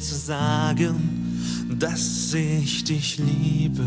zu sagen, dass ich dich liebe.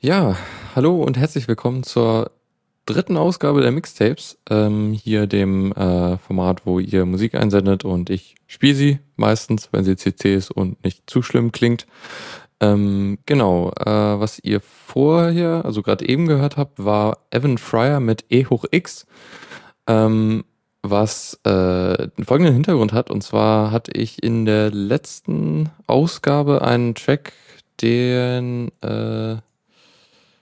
Ja, hallo und herzlich willkommen zur dritten Ausgabe der Mixtapes. Ähm, hier dem äh, Format, wo ihr Musik einsendet und ich spiele sie meistens, wenn sie CC ist und nicht zu schlimm klingt. Ähm, genau, äh, was ihr vorher, also gerade eben gehört habt, war Evan Fryer mit E hoch X, ähm, was äh, folgenden Hintergrund hat. Und zwar hatte ich in der letzten Ausgabe einen Track, den äh,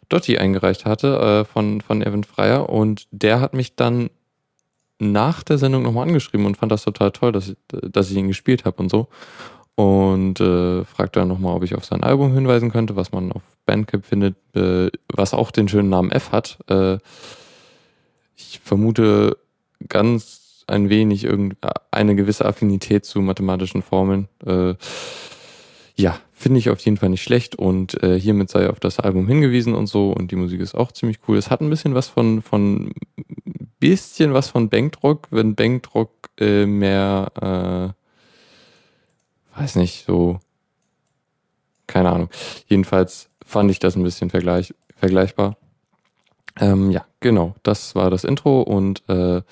Dotti eingereicht hatte äh, von, von Evan Freier und der hat mich dann nach der Sendung nochmal angeschrieben und fand das total toll, dass ich, dass ich ihn gespielt habe und so. Und äh, fragte dann nochmal, ob ich auf sein Album hinweisen könnte, was man auf Bandcamp findet, äh, was auch den schönen Namen F hat. Äh, ich vermute ganz ein wenig irgend eine gewisse Affinität zu mathematischen Formeln. Äh, ja, finde ich auf jeden Fall nicht schlecht und äh, hiermit sei auf das Album hingewiesen und so und die Musik ist auch ziemlich cool. Es hat ein bisschen was von, von bisschen was von Bankrock, wenn Bankrock äh, mehr, äh, weiß nicht, so, keine Ahnung. Jedenfalls fand ich das ein bisschen vergleich, vergleichbar. Ähm, ja, genau, das war das Intro und äh,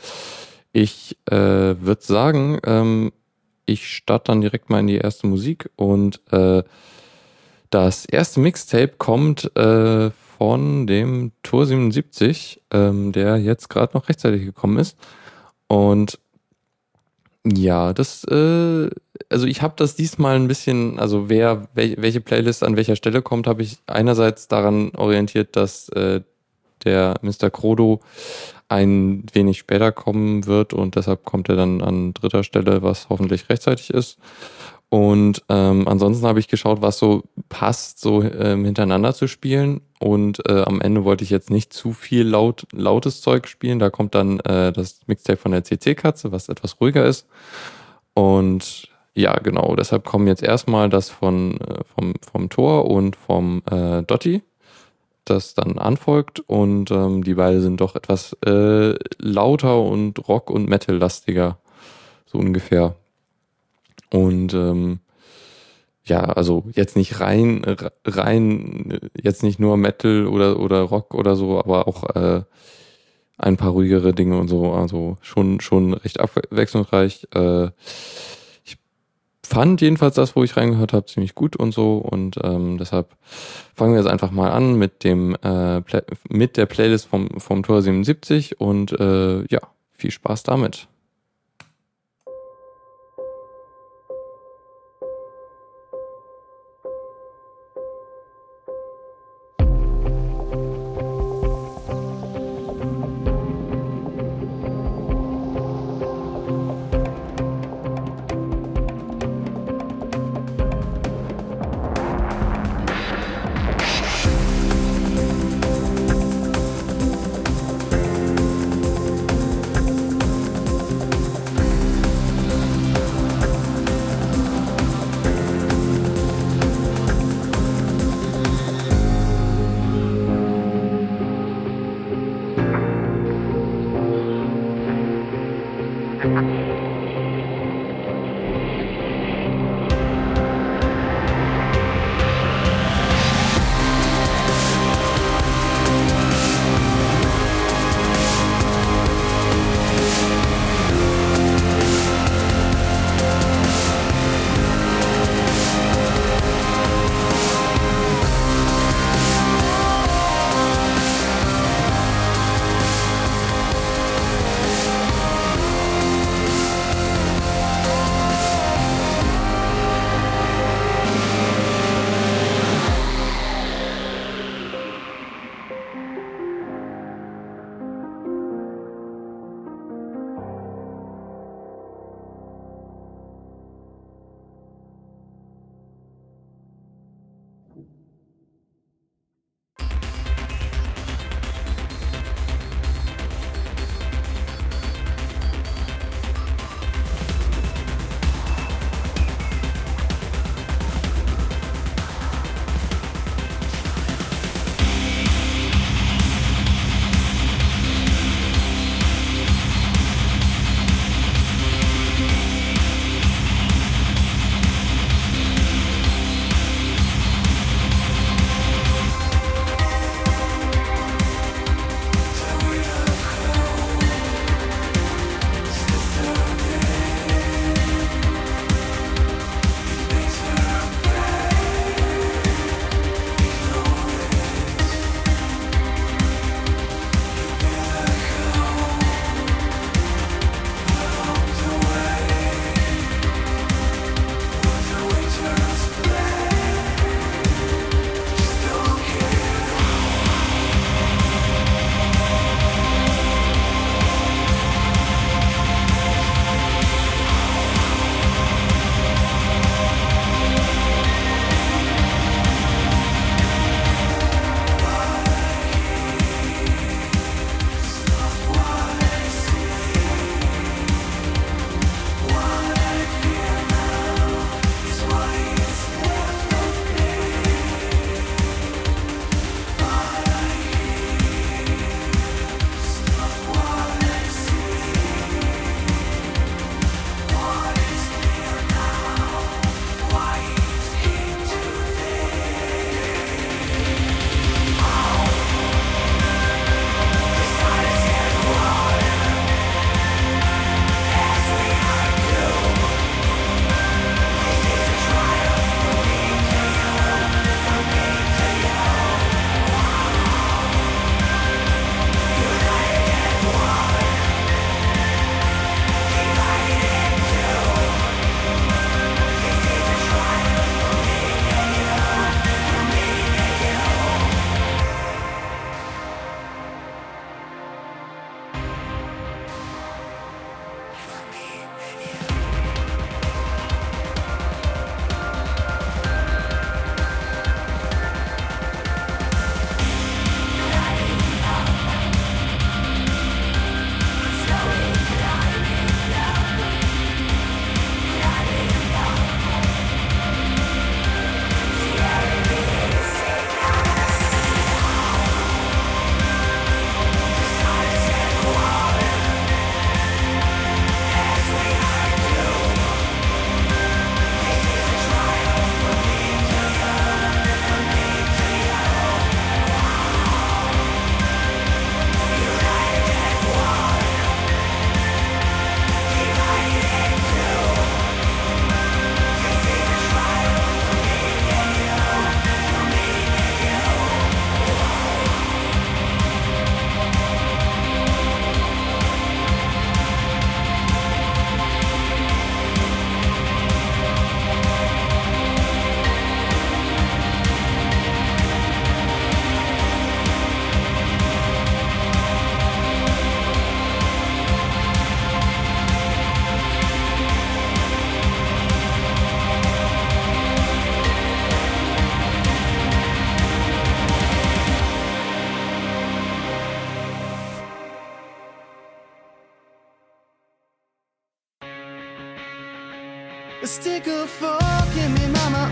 ich äh, würde sagen, ähm, ich starte dann direkt mal in die erste Musik und äh, das erste Mixtape kommt äh, von dem Tour 77, ähm, der jetzt gerade noch rechtzeitig gekommen ist. Und ja, das, äh, also ich habe das diesmal ein bisschen, also wer, wel, welche Playlist an welcher Stelle kommt, habe ich einerseits daran orientiert, dass äh, der Mr. Krodo ein wenig später kommen wird und deshalb kommt er dann an dritter Stelle, was hoffentlich rechtzeitig ist. Und ähm, ansonsten habe ich geschaut, was so passt, so ähm, hintereinander zu spielen. Und äh, am Ende wollte ich jetzt nicht zu viel laut, lautes Zeug spielen. Da kommt dann äh, das Mixtape von der CC-Katze, was etwas ruhiger ist. Und ja, genau, deshalb kommen jetzt erstmal das von, äh, vom, vom Tor und vom äh, Dotti, das dann anfolgt. Und ähm, die beiden sind doch etwas äh, lauter und Rock- und Metal-lastiger, so ungefähr. Und ähm, ja, also jetzt nicht rein, rein, jetzt nicht nur Metal oder, oder Rock oder so, aber auch äh, ein paar ruhigere Dinge und so, also schon, schon recht abwechslungsreich. Äh, fand jedenfalls das, wo ich reingehört habe, ziemlich gut und so und ähm, deshalb fangen wir jetzt einfach mal an mit dem äh, mit der Playlist vom, vom Tor 77 und äh, ja, viel Spaß damit. A stick of fork in me, mama,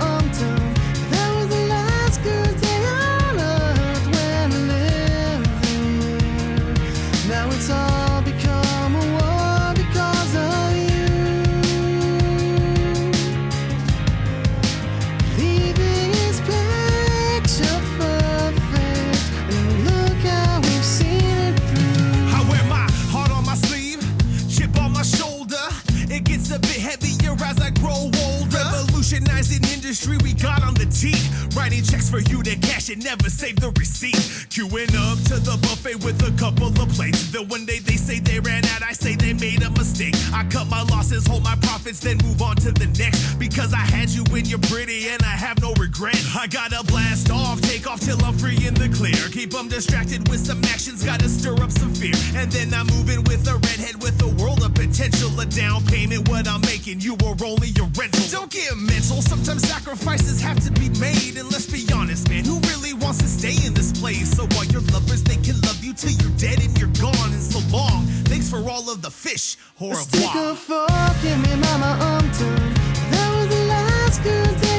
Revolutionizing industry, we got on the tee. Writing checks for you to cash and never save the receipt. Queuing up to the buffet with a couple of plates. Then one day they say they ran out, I say they made a mistake. I cut my losses, hold my profits, then move on to the next. Because I had you when you're pretty and I have no regret. I gotta blast off, take off till I'm free in the clear. Keep them distracted with some actions, gotta stir up some fear. And then I'm moving with a redhead with a world of potential. A down payment, what I'm making, you are only a rental. Don't get mental, sometimes sacrifices have to be made. And let's be honest, man, who really wants to stay in this place? So all your lovers, they can love you till you're dead and you're gone. And so long, thanks for all of the fish. Au A stick revoir. of fork in me, mama, umtum. That was the last good day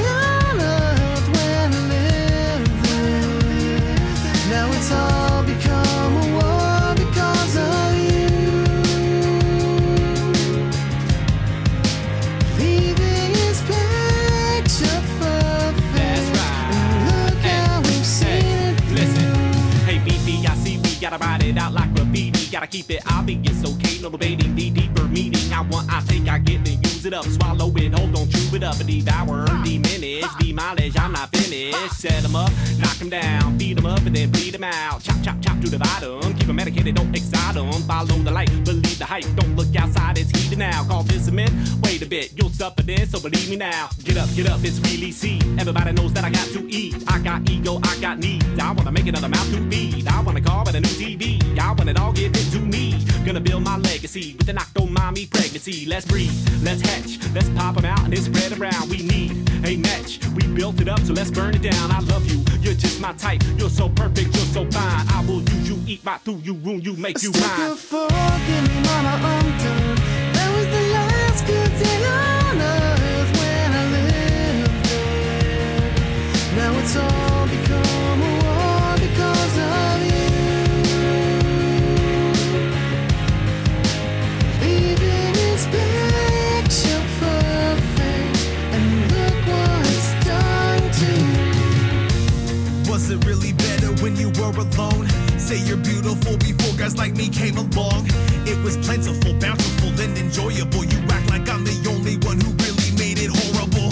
Gotta keep it obvious, okay? No debating the deeper meaning. I want, I take, I get it, use it up, swallow it, hold on, chew it up, and devour, diminish, demolish. I'm not finished. Set 'em up, knock 'em down, feed 'em up, and then bleed 'em out. Chop, chop, chop to the 'em. Keep 'em medicated, don't excite 'em. Follow the light, believe the hype. Don't look outside, it's heated now. Call this a myth. Wait a bit, you'll suffer this, so believe me now. Get up, get up, it's really see. Everybody knows that I got to eat. I got ego, I got needs. I wanna make another mouth to feed. I wanna call it a new TV. I want it all, give it to me. Gonna build my legacy with an octo mommy pregnancy. Let's breathe, let's hatch, let's pop 'em out and then spread around. We need a match. We built it up, so let's burn it down. I love you, you're just my type. You're so perfect, you're so fine. I will use you, eat right through you, ruin you, make A you stick mine. of fork in me, mama, umtum. That was the last good day on earth when I lived there. Now it's all were alone? Say you're beautiful before guys like me came along. It was plentiful, bountiful, and enjoyable. You act like I'm the only one who really made it horrible.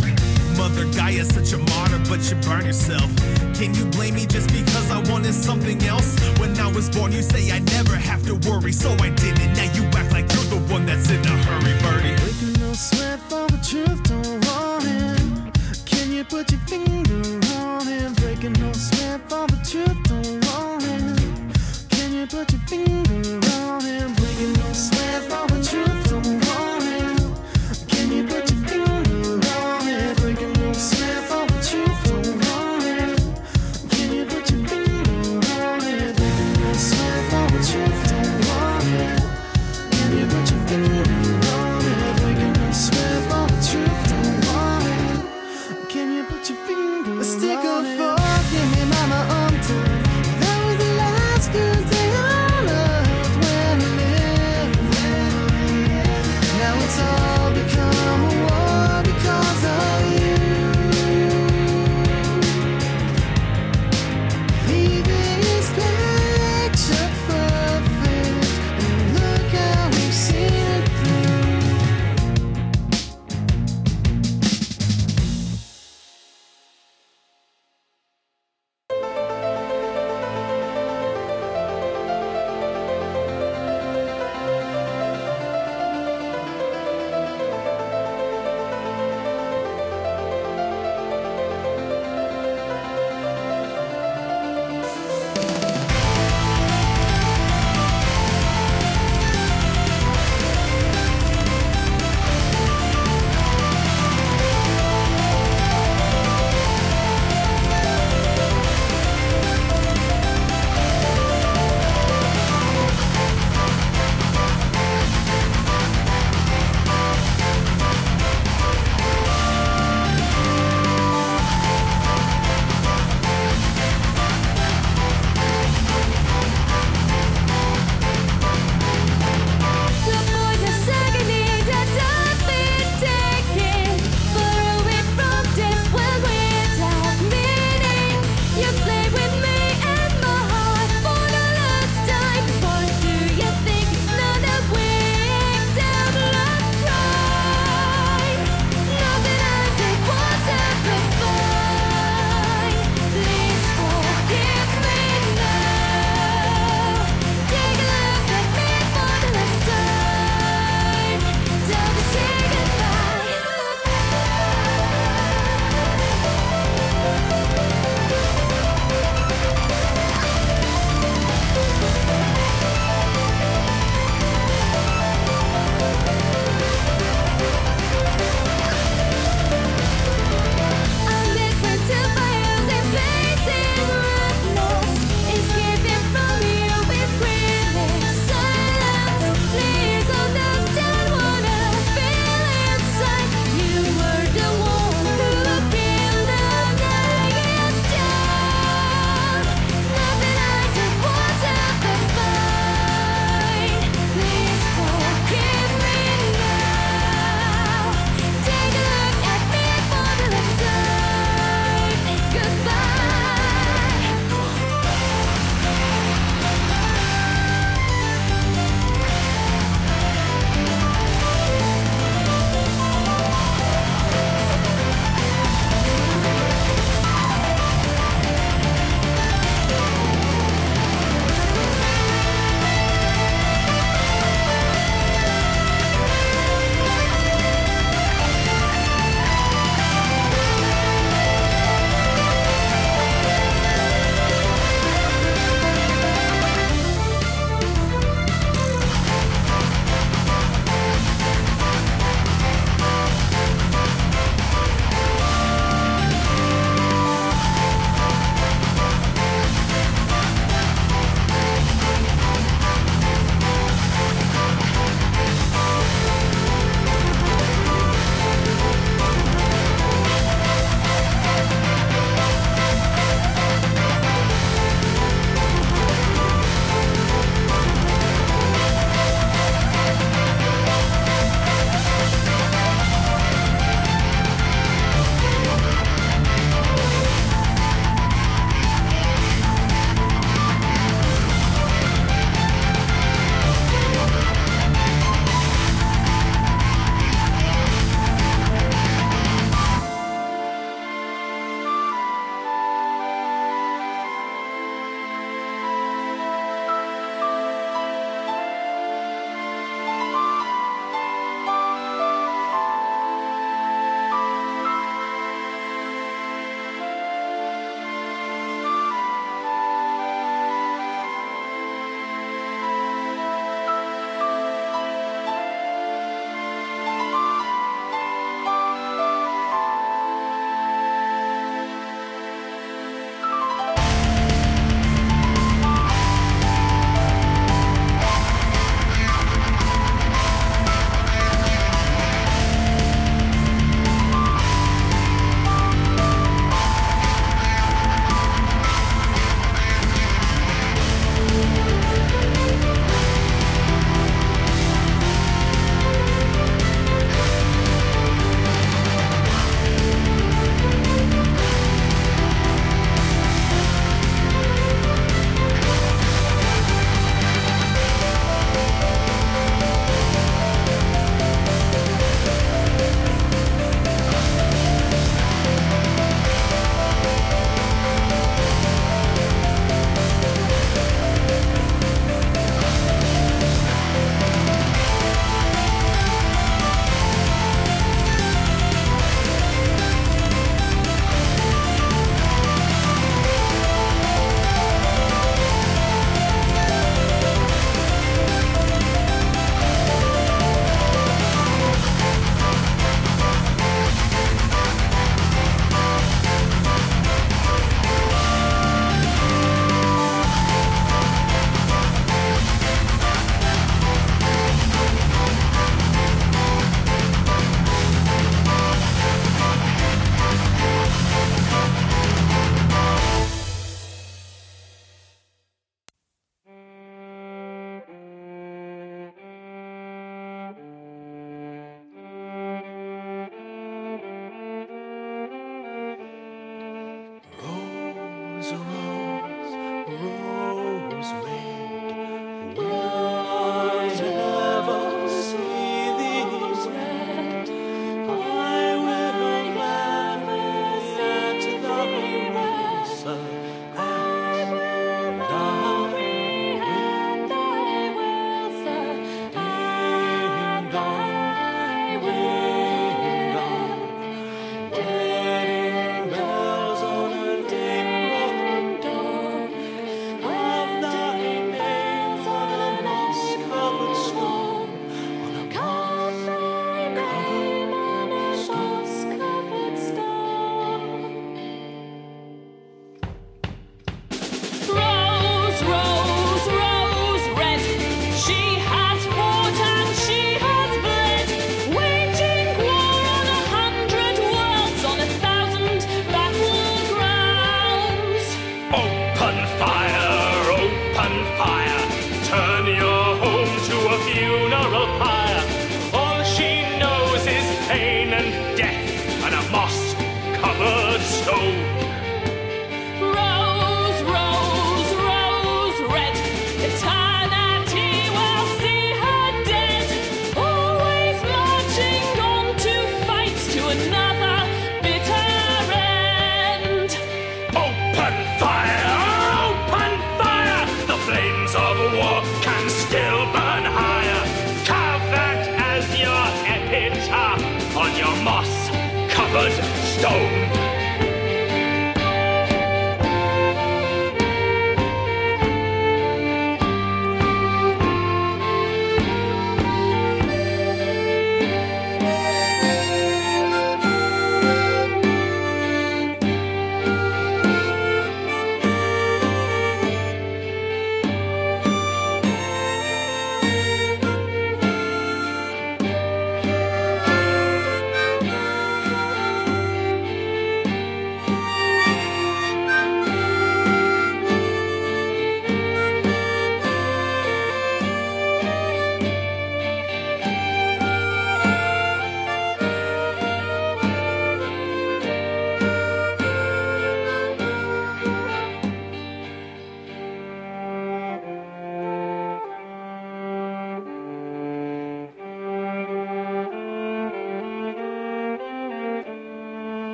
Mother Gaia's such a martyr, but you burn yourself. Can you blame me just because I wanted something else? When I was born, you say I never have to worry, so I didn't. Now you act like you're the one that's in a hurry, birdie. Breaking no sweat for the truth, don't want. Can you put your finger morning, breaking no step on the truth alone. Can you put your finger on it? breaking no step on the truth alone?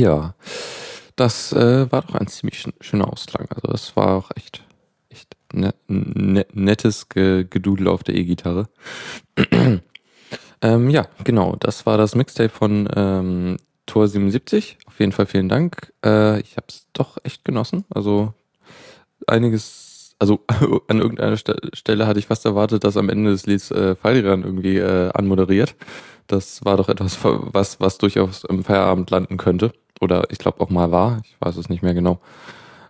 Ja, das äh, war doch ein ziemlich sch- schöner Ausklang. Also das war auch echt, echt ne, ne, nettes Ge Gedudel auf der E-Gitarre. ähm, ja, genau, das war das Mixtape von ähm, Tor 77. Auf jeden Fall vielen Dank. Äh, ich habe es doch echt genossen. Also einiges, also an irgendeiner Ste Stelle hatte ich fast erwartet, dass am Ende des Lieds äh, Fallran irgendwie äh, anmoderiert. Das war doch etwas, was, was durchaus im Feierabend landen könnte. Oder ich glaube auch mal war. Ich weiß es nicht mehr genau.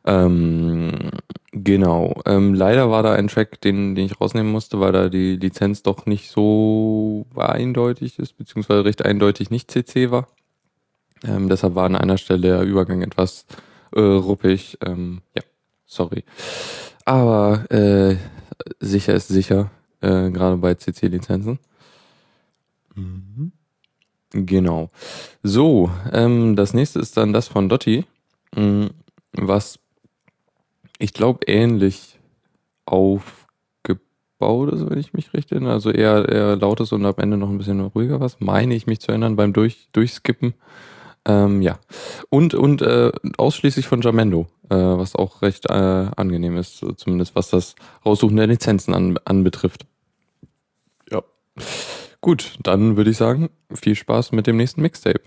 Ähm, genau. Ähm, leider war da ein Track, den, den ich rausnehmen musste, weil da die Lizenz doch nicht so eindeutig ist, beziehungsweise recht eindeutig nicht CC war. Ähm, deshalb war an einer Stelle der Übergang etwas äh, ruppig. Ähm, ja, sorry. Aber äh, sicher ist sicher, äh, gerade bei CC-Lizenzen. Genau. So, ähm, das nächste ist dann das von Dotti, mh, was ich glaube ähnlich aufgebaut ist, wenn ich mich recht erinnere. Also eher, eher lautes und am Ende noch ein bisschen ruhiger was, meine ich mich zu erinnern beim Durch, Durchskippen. Ähm, ja. Und, und äh, ausschließlich von Jamendo, äh, was auch recht äh, angenehm ist, zumindest was das Raussuchen der Lizenzen an, anbetrifft. Ja. Gut, dann würde ich sagen, viel Spaß mit dem nächsten Mixtape.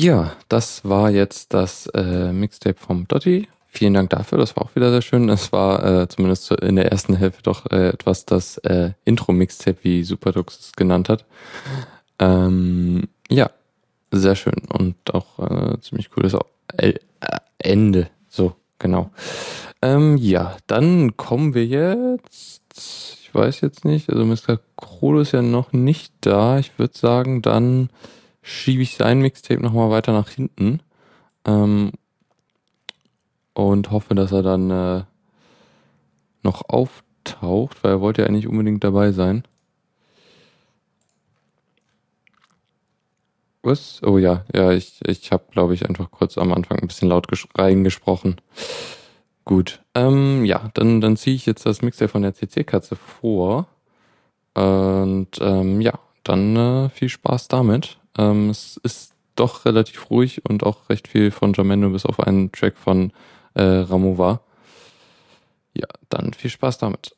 Ja, das war jetzt das äh, Mixtape vom Dotti. Vielen Dank dafür, das war auch wieder sehr schön. Das war äh, zumindest zu- in der ersten Hälfte doch äh, etwas das äh, Intro-Mixtape, wie Superdux es genannt hat. Ähm, ja, sehr schön und auch äh, ziemlich cooles äh, Ende. So, genau. Ähm, ja, dann kommen wir jetzt. Ich weiß jetzt nicht, also Mr. Krolo ist ja noch nicht da. Ich würde sagen, dann schiebe ich sein Mixtape nochmal weiter nach hinten. Ähm, und hoffe, dass er dann äh, noch auftaucht, weil er wollte ja eigentlich unbedingt dabei sein. Was? Oh ja, ja, ich, ich habe, glaube ich, einfach kurz am Anfang ein bisschen laut ges- reingesprochen. Gut. Ähm, ja, dann, dann ziehe ich jetzt das Mixtape von der CC-Katze vor. Und ähm, ja, dann äh, viel Spaß damit. Ähm, es ist doch relativ ruhig und auch recht viel von Jamendo bis auf einen Track von äh, Ramova. Ja, dann viel Spaß damit.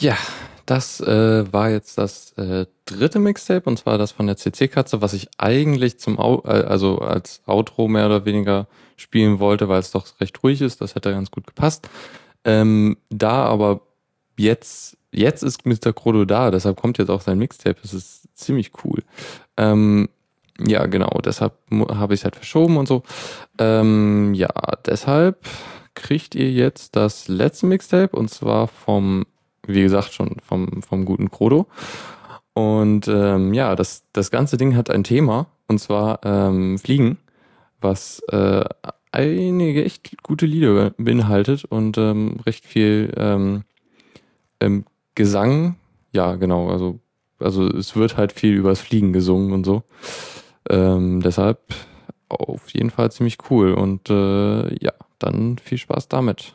Ja, das äh, war jetzt das äh, dritte Mixtape und zwar das von der CC-Katze, was ich eigentlich zum Au äh, also als Outro mehr oder weniger spielen wollte, weil es doch recht ruhig ist. Das hätte ganz gut gepasst. Ähm, da aber jetzt jetzt ist Mr. Krodo da, deshalb kommt jetzt auch sein Mixtape. Das ist ziemlich cool. Ähm, ja, genau, deshalb habe ich es halt verschoben und so. Ähm, ja, deshalb kriegt ihr jetzt das letzte Mixtape und zwar vom, wie gesagt, schon vom, vom guten Krodo. Und ähm, ja, das, das ganze Ding hat ein Thema und zwar ähm, Fliegen, was äh, einige echt gute Lieder beinhaltet und ähm, recht viel ähm, ähm, Gesang. Ja, genau, also, also es wird halt viel übers Fliegen gesungen und so. Ähm, deshalb auf jeden Fall ziemlich cool und äh, ja, dann viel Spaß damit.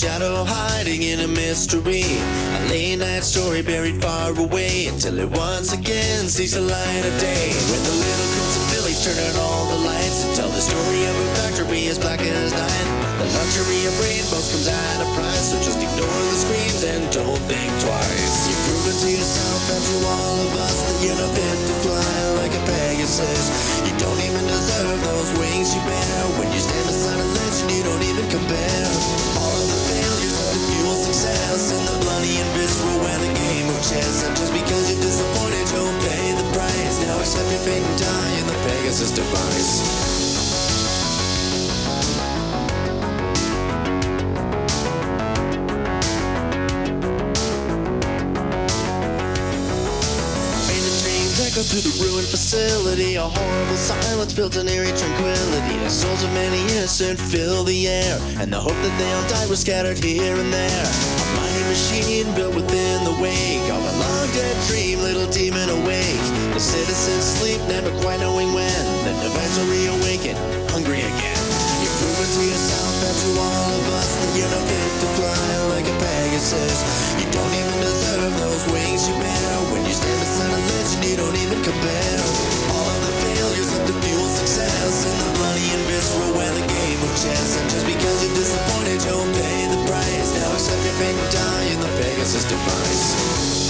Shadow hiding in a mystery. A late night story buried far away until it once again sees the light of day. When the little crimson village turn out all the lights and tell the story of a factory as black as night. The luxury of rainbows comes at a price, so just ignore the screams and don't think twice. You've proven to yourself and to all of us that you're not fit to fly like a Pegasus. You don't even deserve those wings you bear. When you stand beside a legend, you don't even compare. Fuel and the bloody and visceral where the game of chess. And just because you're disappointed, you'll pay the price. Now accept your fate and die in the Pegasus device. Through the ruined facility. A horrible silence built an eerie tranquility. The souls of many innocent fill the air, and the hope that they all died was scattered here and there. Machine built within the wake of a long dead dream, little demon awake. The citizens sleep, never quite knowing when. The device will reawaken, hungry again. You've proven to yourself and to all of us that you're not fit to fly like a Pegasus. You don't even deserve those wings you bear. When you stand beside a legend, you don't even compare. All of the failures of the fuel success and the bloody and visceral the game of chess. And just because you're disappointed, you'll pay said you been dying the Pegasus device.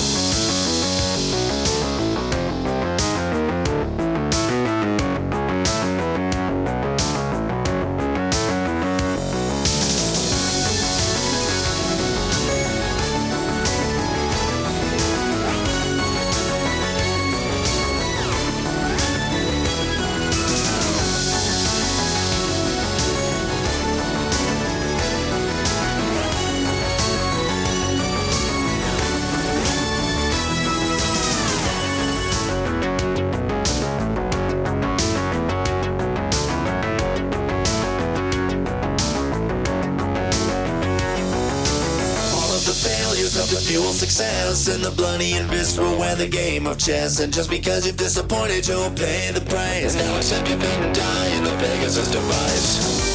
chance. And just because you've disappointed, you'll pay the price. Now accept you've been dying, the Pegasus device.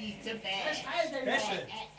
He's the best.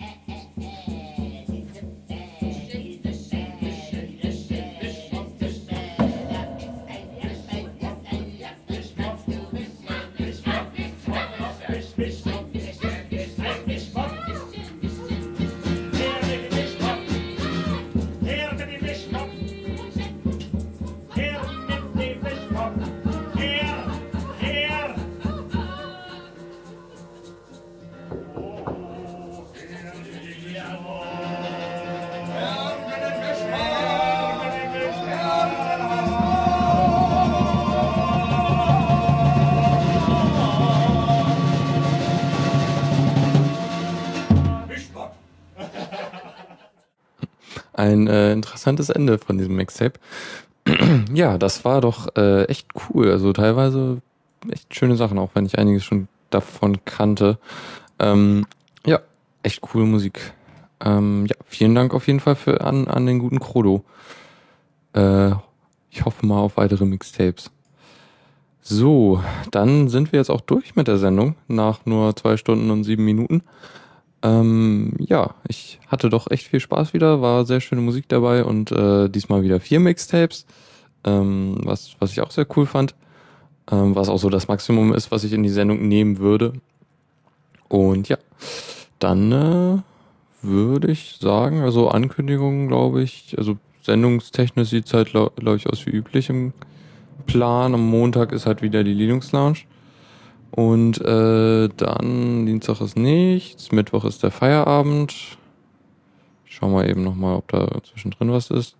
Ein äh, interessantes Ende von diesem Mixtape. ja, das war doch äh, echt cool. Also teilweise echt schöne Sachen, auch wenn ich einiges schon davon kannte. Ähm, ja, echt coole Musik. Ähm, ja, vielen Dank auf jeden Fall für, an, an den guten Krodo. Äh, ich hoffe mal auf weitere Mixtapes. So, dann sind wir jetzt auch durch mit der Sendung nach nur zwei Stunden und sieben Minuten. Ähm, ja, ich hatte doch echt viel Spaß wieder, war sehr schöne Musik dabei und äh, diesmal wieder vier Mixtapes, ähm, was, was ich auch sehr cool fand, ähm, was auch so das Maximum ist, was ich in die Sendung nehmen würde. Und ja, dann äh, würde ich sagen, also Ankündigungen, glaube ich, also sendungstechnisch sieht es halt, glaube glaub ich, aus wie üblich im Plan. Am Montag ist halt wieder die Linux Lounge. Und äh, dann Dienstag ist nichts, Mittwoch ist der Feierabend. Ich schau mal eben nochmal, ob da zwischendrin was ist.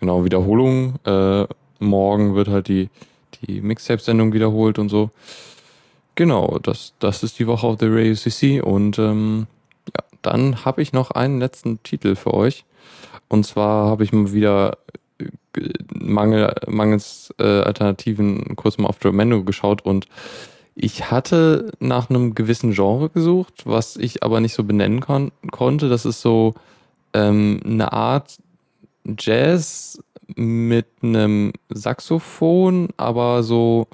Genau, Wiederholung. Äh, morgen wird halt die, die Mixtape-Sendung wiederholt und so. Genau, das, das ist die Woche auf der Radio CC. Und ähm, ja, dann habe ich noch einen letzten Titel für euch. Und zwar habe ich mal wieder äh, Mangel, mangels äh, Alternativen kurz mal auf Tremendo geschaut und ich hatte nach einem gewissen Genre gesucht, was ich aber nicht so benennen kon konnte. Das ist so ähm, eine Art Jazz mit einem Saxophon, aber so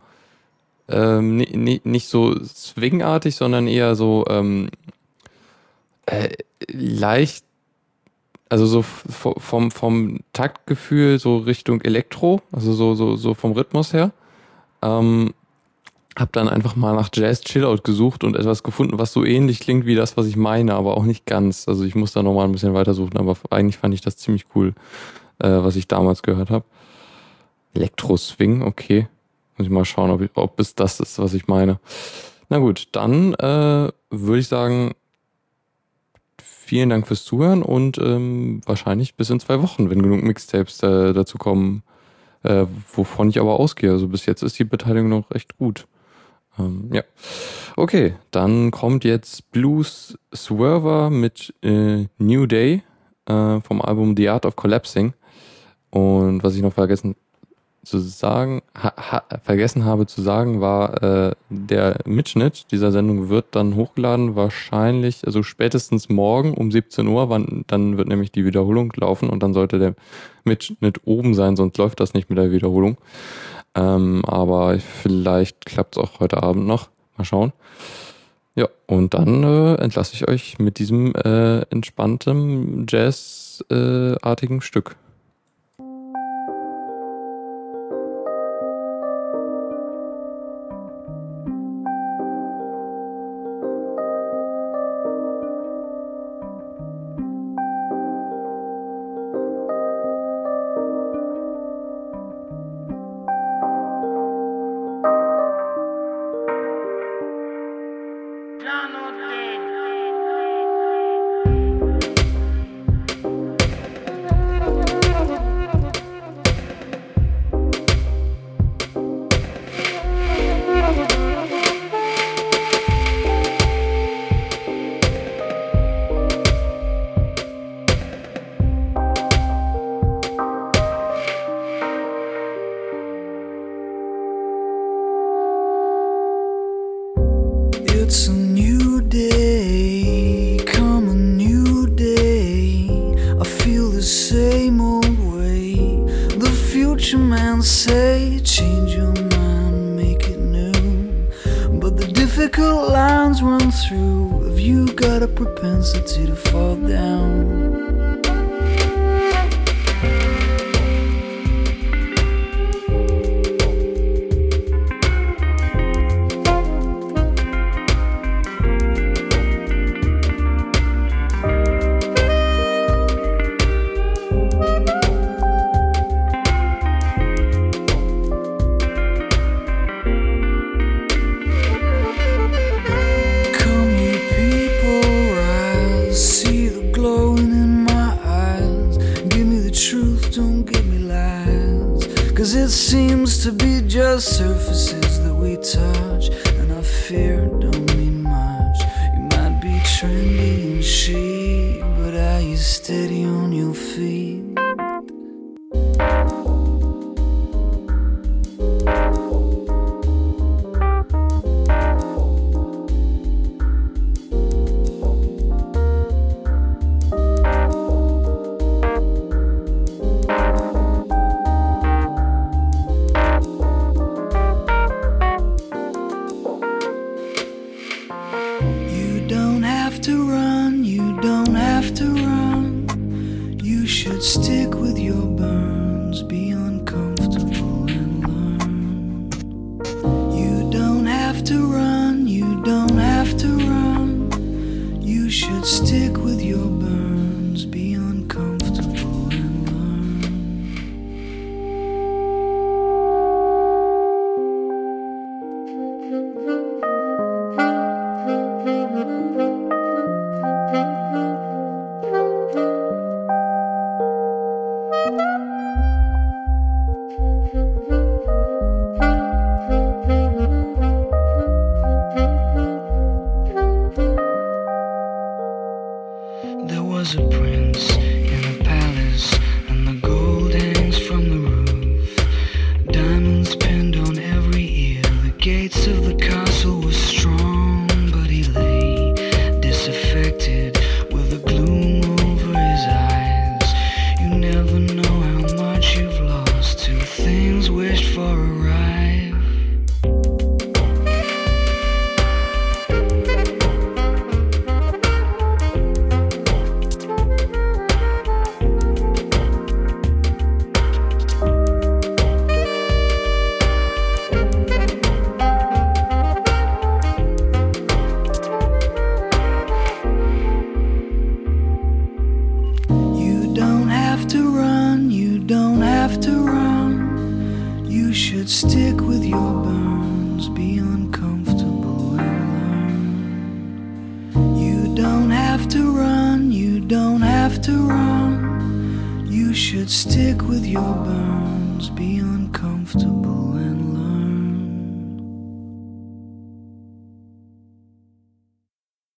ähm, ni- ni- nicht so swingartig, sondern eher so ähm, äh, leicht, also so vom, vom Taktgefühl so Richtung Elektro, also so, so, so vom Rhythmus her. Ähm, hab dann einfach mal nach Jazz Chillout gesucht und etwas gefunden, was so ähnlich klingt wie das, was ich meine, aber auch nicht ganz. Also ich muss da nochmal ein bisschen weitersuchen, aber eigentlich fand ich das ziemlich cool, äh, was ich damals gehört habe. Elektro-Swing, okay. Muss ich mal schauen, ob, ich, ob es das ist, was ich meine. Na gut, dann äh, würde ich sagen, vielen Dank fürs Zuhören und ähm, wahrscheinlich bis in zwei Wochen, wenn genug Mixtapes äh, dazu kommen, äh, wovon ich aber ausgehe. Also bis jetzt ist die Beteiligung noch recht gut. Ähm, ja. Okay, dann kommt jetzt Blues Swerver mit äh, New Day äh, vom Album The Art of Collapsing. Und was ich noch vergessen zu sagen, ha, ha, vergessen habe zu sagen, war, äh, der Mitschnitt dieser Sendung wird dann hochgeladen, wahrscheinlich, also spätestens morgen um 17 Uhr, wann, dann wird nämlich die Wiederholung laufen und dann sollte der Mitschnitt oben sein, sonst läuft das nicht mit der Wiederholung. Ähm, aber vielleicht klappt es auch heute Abend noch. Mal schauen. Ja, und dann äh, entlasse ich euch mit diesem äh, entspannten Jazz-artigen Stück.